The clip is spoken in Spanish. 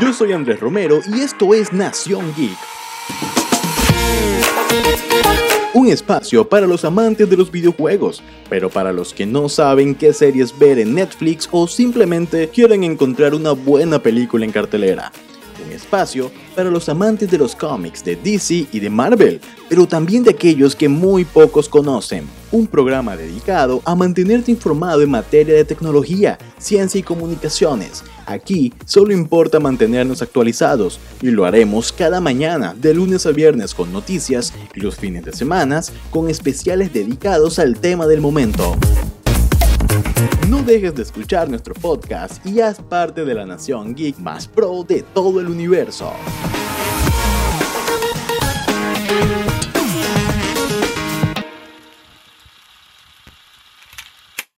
Yo soy Andrés Romero y esto es Nación Geek. Un espacio para los amantes de los videojuegos, pero para los que no saben qué series ver en Netflix o simplemente quieren encontrar una buena película en cartelera espacio para los amantes de los cómics de DC y de Marvel, pero también de aquellos que muy pocos conocen. Un programa dedicado a mantenerte informado en materia de tecnología, ciencia y comunicaciones. Aquí solo importa mantenernos actualizados y lo haremos cada mañana, de lunes a viernes con noticias y los fines de semana con especiales dedicados al tema del momento. No dejes de escuchar nuestro podcast y haz parte de la nación geek más pro de todo el universo.